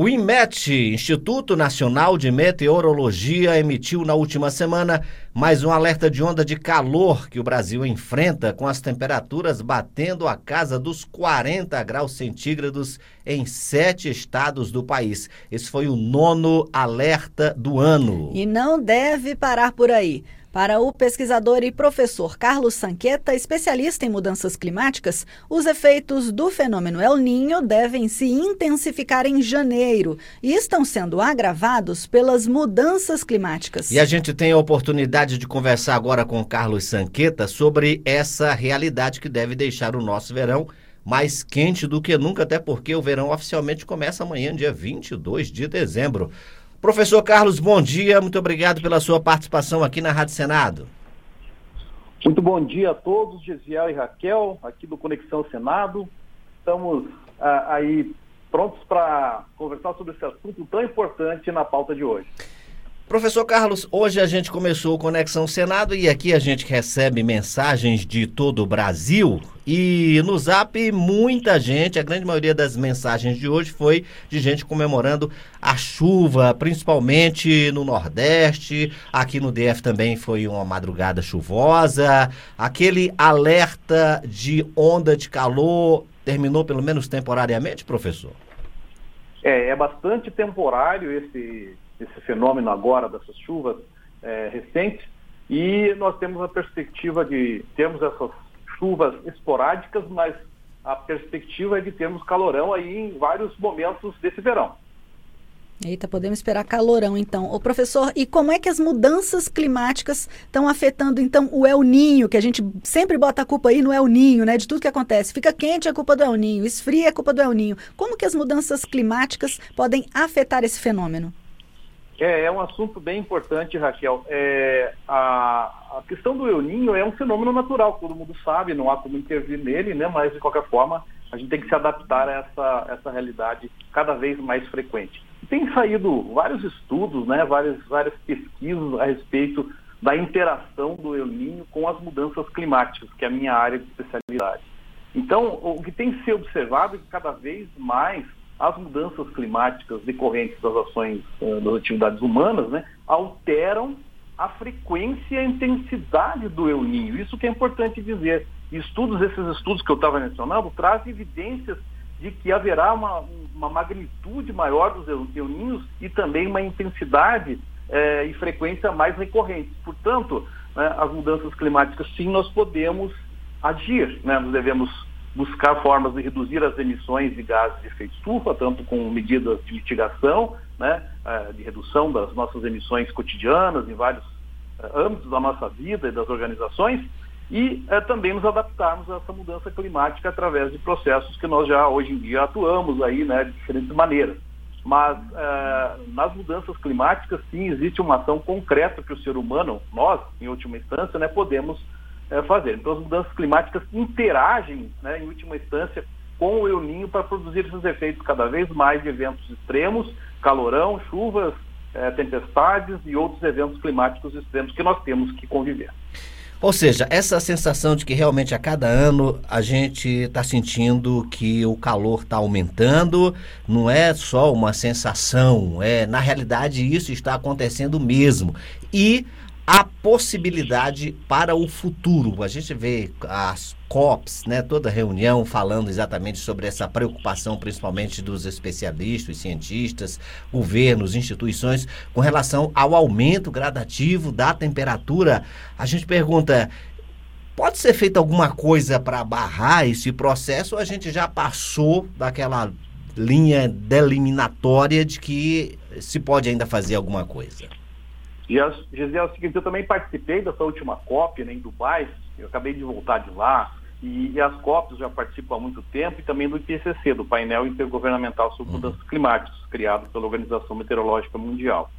O INMET, Instituto Nacional de Meteorologia, emitiu na última semana mais um alerta de onda de calor que o Brasil enfrenta, com as temperaturas batendo a casa dos 40 graus centígrados em sete estados do país. Esse foi o nono alerta do ano. E não deve parar por aí. Para o pesquisador e professor Carlos Sanqueta, especialista em mudanças climáticas, os efeitos do fenômeno El Ninho devem se intensificar em janeiro e estão sendo agravados pelas mudanças climáticas. E a gente tem a oportunidade de conversar agora com Carlos Sanqueta sobre essa realidade que deve deixar o nosso verão mais quente do que nunca, até porque o verão oficialmente começa amanhã, dia 22 de dezembro. Professor Carlos, bom dia, muito obrigado pela sua participação aqui na Rádio Senado. Muito bom dia a todos, Gesiel e Raquel, aqui do Conexão Senado. Estamos ah, aí prontos para conversar sobre esse assunto tão importante na pauta de hoje. Professor Carlos, hoje a gente começou o Conexão Senado e aqui a gente recebe mensagens de todo o Brasil. E no Zap muita gente, a grande maioria das mensagens de hoje foi de gente comemorando a chuva, principalmente no Nordeste, aqui no DF também foi uma madrugada chuvosa, aquele alerta de onda de calor terminou pelo menos temporariamente, professor? É, é bastante temporário esse esse fenômeno agora dessas chuvas é, recentes e nós temos a perspectiva de termos essas chuvas esporádicas, mas a perspectiva é de termos calorão aí em vários momentos desse verão. Eita, podemos esperar calorão então. O professor, e como é que as mudanças climáticas estão afetando então o El Ninho, que a gente sempre bota a culpa aí no El Ninho, né, de tudo que acontece. Fica quente é culpa do El Ninho, esfria é culpa do El Ninho. Como que as mudanças climáticas podem afetar esse fenômeno? É, é um assunto bem importante, Raquel. É, a, a questão do El Ninho é um fenômeno natural, todo mundo sabe, não há como intervir nele, né? mas de qualquer forma a gente tem que se adaptar a essa, essa realidade cada vez mais frequente. Tem saído vários estudos, né? várias, várias pesquisas a respeito da interação do El Ninho com as mudanças climáticas, que é a minha área de especialidade. Então, o que tem que ser observado é que cada vez mais as mudanças climáticas decorrentes das ações uh, das atividades humanas né, alteram a frequência e a intensidade do El Ninho. Isso que é importante dizer. Estudos, esses estudos que eu estava mencionando, trazem evidências de que haverá uma, uma magnitude maior dos El Ninhos e também uma intensidade eh, e frequência mais recorrentes. Portanto, né, as mudanças climáticas, sim, nós podemos agir. Né? Nós devemos buscar formas de reduzir as emissões de gases de efeito estufa, tanto com medidas de mitigação, né, eh, de redução das nossas emissões cotidianas em vários eh, âmbitos da nossa vida e das organizações, e é, também nos adaptarmos a essa mudança climática através de processos que nós já hoje em dia atuamos aí, né, de diferentes maneiras. Mas nas mudanças climáticas, sim, existe uma ação concreta que o ser humano, nós, em última instância, né, podemos é, fazer. Então, as mudanças climáticas interagem, né, em última instância, com o El Ninho para produzir esses efeitos cada vez mais de eventos extremos, calorão, chuvas, é, tempestades e outros eventos climáticos extremos que nós temos que conviver. Ou seja, essa sensação de que realmente a cada ano a gente está sentindo que o calor está aumentando, não é só uma sensação, é na realidade isso está acontecendo mesmo. E a possibilidade para o futuro. A gente vê as COPs, né, toda reunião falando exatamente sobre essa preocupação, principalmente dos especialistas, cientistas, governos, instituições, com relação ao aumento gradativo da temperatura. A gente pergunta. Pode ser feita alguma coisa para barrar esse processo ou a gente já passou daquela linha delimiнаtória de que se pode ainda fazer alguma coisa? Gisele, é o seguinte, eu também participei dessa última COP né, em Dubai, eu acabei de voltar de lá, e, e as COPs já participo há muito tempo, e também do IPCC, do painel intergovernamental sobre mudanças climáticas, criado pela Organização Meteorológica Mundial.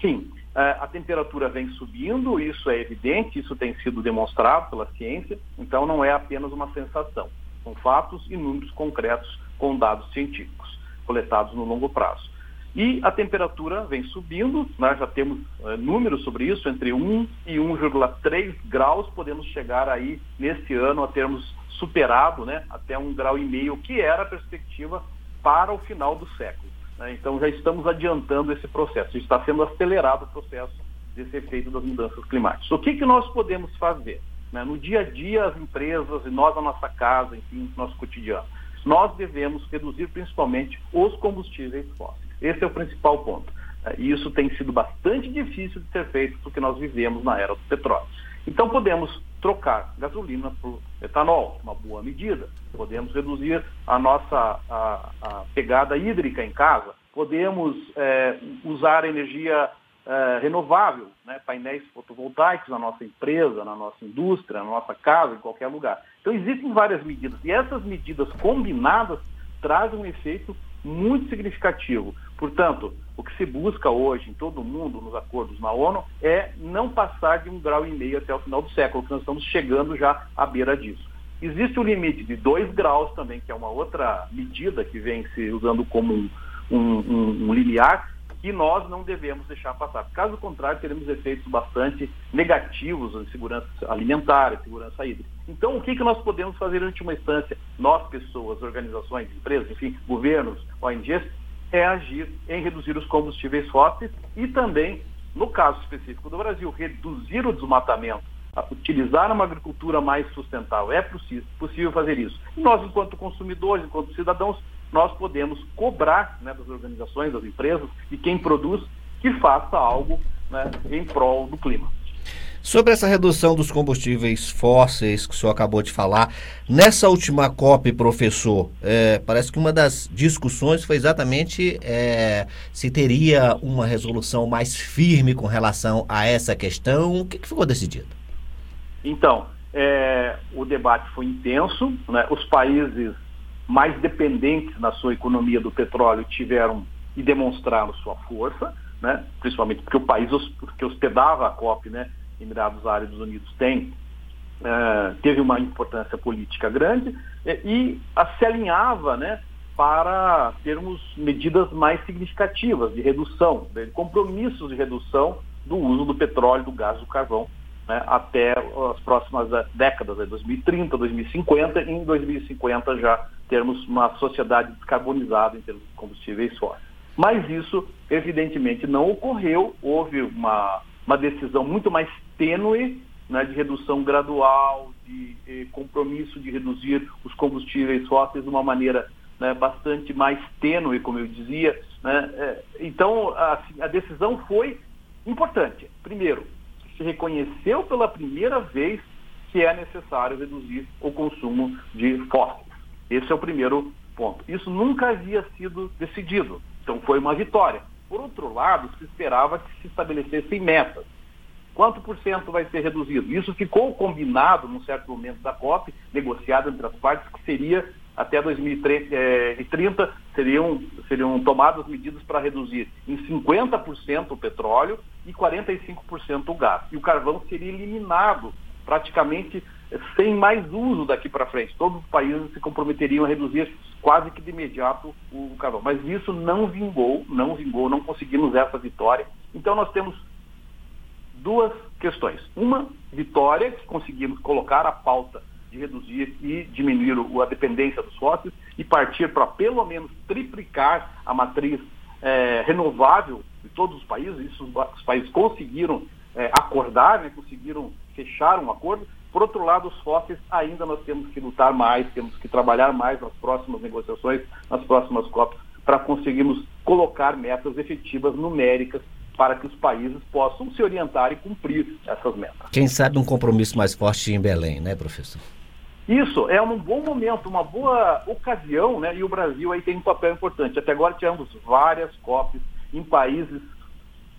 Sim, é, a temperatura vem subindo, isso é evidente, isso tem sido demonstrado pela ciência, então não é apenas uma sensação, são fatos e números concretos com dados científicos coletados no longo prazo. E a temperatura vem subindo, nós já temos uh, números sobre isso, entre 1 e 1,3 graus, podemos chegar aí nesse ano a termos superado né, até um grau e meio, que era a perspectiva para o final do século. Né? Então já estamos adiantando esse processo, está sendo acelerado o processo desse efeito das mudanças climáticas. O que, que nós podemos fazer? Né? No dia a dia, as empresas e nós, a nossa casa, enfim, nosso cotidiano. Nós devemos reduzir principalmente os combustíveis fósseis. Esse é o principal ponto. Né? E isso tem sido bastante difícil de ser feito porque nós vivemos na era do petróleo. Então podemos trocar gasolina por etanol, uma boa medida. Podemos reduzir a nossa a, a pegada hídrica em casa. Podemos é, usar energia é, renovável, né, painéis fotovoltaicos na nossa empresa, na nossa indústria, na nossa casa, em qualquer lugar. Então existem várias medidas e essas medidas combinadas trazem um efeito muito significativo. Portanto, o que se busca hoje em todo o mundo, nos acordos na ONU, é não passar de um grau e meio até o final do século, que nós estamos chegando já à beira disso. Existe o limite de dois graus também, que é uma outra medida que vem se usando como um, um, um, um limiar, que nós não devemos deixar passar. Caso contrário, teremos efeitos bastante negativos em segurança alimentar, segurança hídrica. Então, o que, que nós podemos fazer em última instância? Nós, pessoas, organizações, empresas, enfim, governos, ONGs, é agir em reduzir os combustíveis fósseis e também, no caso específico do Brasil, reduzir o desmatamento, utilizar uma agricultura mais sustentável. É possível fazer isso. E nós, enquanto consumidores, enquanto cidadãos, nós podemos cobrar né, das organizações, das empresas, de quem produz, que faça algo né, em prol do clima. Sobre essa redução dos combustíveis fósseis que o senhor acabou de falar, nessa última COP, professor, é, parece que uma das discussões foi exatamente é, se teria uma resolução mais firme com relação a essa questão. O que, que ficou decidido? Então, é, o debate foi intenso, né? os países mais dependentes na sua economia do petróleo tiveram e demonstraram sua força, né? principalmente porque o país que hospedava a COP, né? Emirados Árabes Unidos tem, uh, teve uma importância política grande e, e se alinhava né, para termos medidas mais significativas de redução, de compromissos de redução do uso do petróleo, do gás, do carvão né, até as próximas décadas, 2030, 2050, e em 2050 já termos uma sociedade descarbonizada em termos de combustíveis fósseis. Mas isso, evidentemente, não ocorreu. Houve uma, uma decisão muito mais tênue né, de redução gradual, de eh, compromisso de reduzir os combustíveis fósseis de uma maneira né, bastante mais tênue, como eu dizia. Né? É, então, a, a decisão foi importante. Primeiro, se reconheceu pela primeira vez que é necessário reduzir o consumo de fósseis. Esse é o primeiro ponto. Isso nunca havia sido decidido, então foi uma vitória. Por outro lado, se esperava que se estabelecessem metas. Quanto por cento vai ser reduzido? Isso ficou combinado num certo momento da COP, negociado entre as partes, que seria até 2030 eh, seriam, seriam tomadas medidas para reduzir em 50% o petróleo e 45% o gás. E o carvão seria eliminado praticamente sem mais uso daqui para frente. Todos os países se comprometeriam a reduzir quase que de imediato o carvão. Mas isso não vingou, não vingou, não conseguimos essa vitória. Então nós temos duas questões. Uma, vitória, que conseguimos colocar a pauta de reduzir e diminuir a dependência dos fósseis e partir para pelo menos triplicar a matriz é, renovável de todos os países. Isso os países conseguiram é, acordar, né, conseguiram fechar um acordo. Por outro lado, os fósseis ainda nós temos que lutar mais, temos que trabalhar mais nas próximas negociações, nas próximas COPs, para conseguirmos colocar metas efetivas numéricas para que os países possam se orientar e cumprir essas metas. Quem sabe um compromisso mais forte em Belém, né, professor? Isso é um bom momento, uma boa ocasião, né? E o Brasil aí tem um papel importante. Até agora tivemos várias COPs em países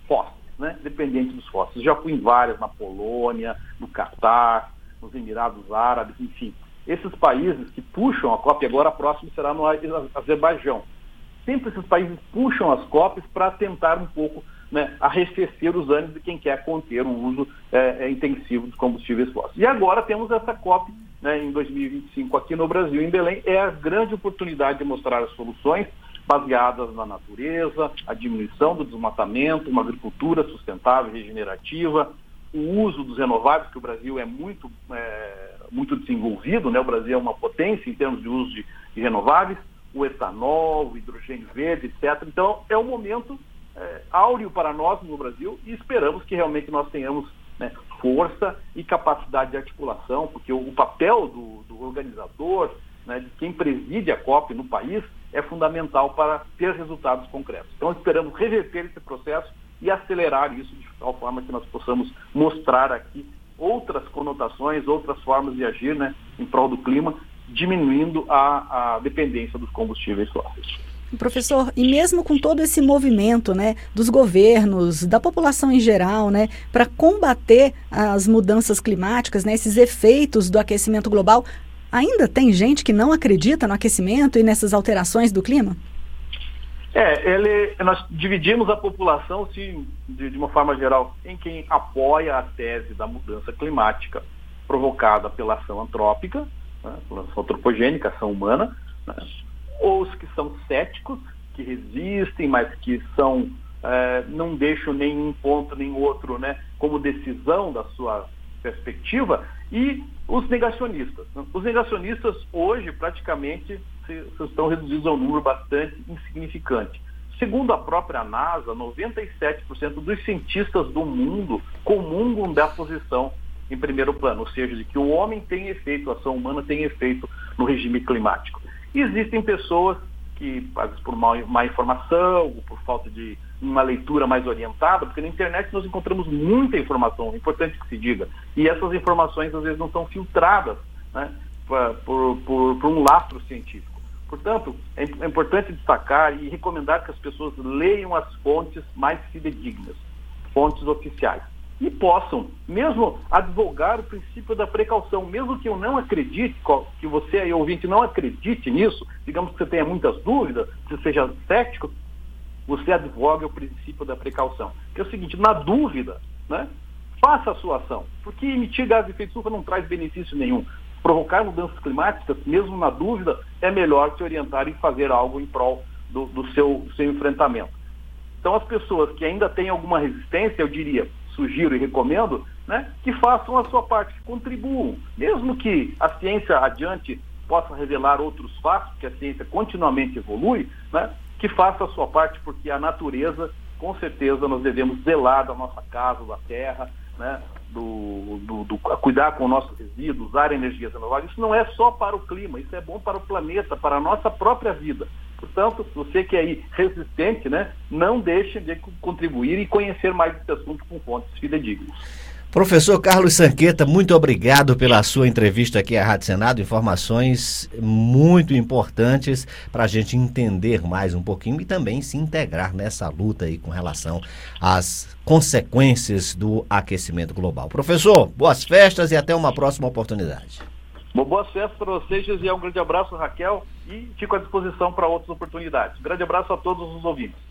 fósseis, né? Dependentes dos fósseis. Já fui em várias, na Polônia, no Catar, nos Emirados Árabes, enfim. Esses países que puxam a COP, agora próxima será no Azerbaijão. Sempre esses países puxam as COPs para tentar um pouco né, arrefecer os ânimos de quem quer conter o uso é, é, intensivo de combustíveis fósseis. E agora temos essa COP né, em 2025 aqui no Brasil, em Belém, é a grande oportunidade de mostrar as soluções baseadas na natureza, a diminuição do desmatamento, uma agricultura sustentável regenerativa, o uso dos renováveis, que o Brasil é muito, é, muito desenvolvido, né? o Brasil é uma potência em termos de uso de, de renováveis, o etanol, o hidrogênio verde, etc. Então, é um momento é, áureo para nós no Brasil e esperamos que realmente nós tenhamos né, força e capacidade de articulação, porque o, o papel do, do organizador, né, de quem preside a COP no país, é fundamental para ter resultados concretos. Então, esperamos reverter esse processo e acelerar isso de tal forma que nós possamos mostrar aqui outras conotações, outras formas de agir né, em prol do clima, diminuindo a, a dependência dos combustíveis fósseis. Professor, e mesmo com todo esse movimento, né, dos governos, da população em geral, né, para combater as mudanças climáticas, né, esses efeitos do aquecimento global, ainda tem gente que não acredita no aquecimento e nessas alterações do clima? É, ele, nós dividimos a população, sim, de, de, uma forma geral, em quem apoia a tese da mudança climática provocada pela ação antrópica, né, pela ação antropogênica, ação humana, né, ou os que são céticos, que resistem, mas que são, é, não deixam nenhum ponto nem outro né, como decisão da sua perspectiva, e os negacionistas. Os negacionistas hoje praticamente estão reduzidos a um número bastante insignificante. Segundo a própria NASA, 97% dos cientistas do mundo comungam da posição em primeiro plano, ou seja, de que o homem tem efeito, a ação humana tem efeito no regime climático. E existem pessoas que, às vezes por má, má informação, ou por falta de uma leitura mais orientada, porque na internet nós encontramos muita informação, é importante que se diga, e essas informações às vezes não são filtradas né, por, por, por um lastro científico. Portanto, é, é importante destacar e recomendar que as pessoas leiam as fontes mais fidedignas, fontes oficiais, e possam, mesmo advogar o princípio da precaução, mesmo que eu não acredite, que você aí ouvinte não acredite nisso, digamos que você tenha muitas dúvidas, que seja cético, você advoga o princípio da precaução. Que é o seguinte, na dúvida, né, faça a sua ação, porque emitir gás de efeito estufa não traz benefício nenhum provocar mudanças climáticas, mesmo na dúvida, é melhor se orientar e fazer algo em prol do, do seu, seu enfrentamento. Então, as pessoas que ainda têm alguma resistência, eu diria, sugiro e recomendo, né, que façam a sua parte, que contribuam. Mesmo que a ciência adiante possa revelar outros fatos, que a ciência continuamente evolui, né, que faça a sua parte, porque a natureza, com certeza, nós devemos zelar da nossa casa, da terra, né, do, do, do, cuidar com o nosso resíduo, usar energias renováveis, isso não é só para o clima, isso é bom para o planeta, para a nossa própria vida. Portanto, você que é aí resistente, né, não deixe de contribuir e conhecer mais esse assunto com fontes fidedignas. Professor Carlos Sanqueta, muito obrigado pela sua entrevista aqui à Rádio Senado. Informações muito importantes para a gente entender mais um pouquinho e também se integrar nessa luta aí com relação às consequências do aquecimento global. Professor, boas festas e até uma próxima oportunidade. Boas festas para vocês, e um grande abraço, Raquel, e fico à disposição para outras oportunidades. Um grande abraço a todos os ouvintes.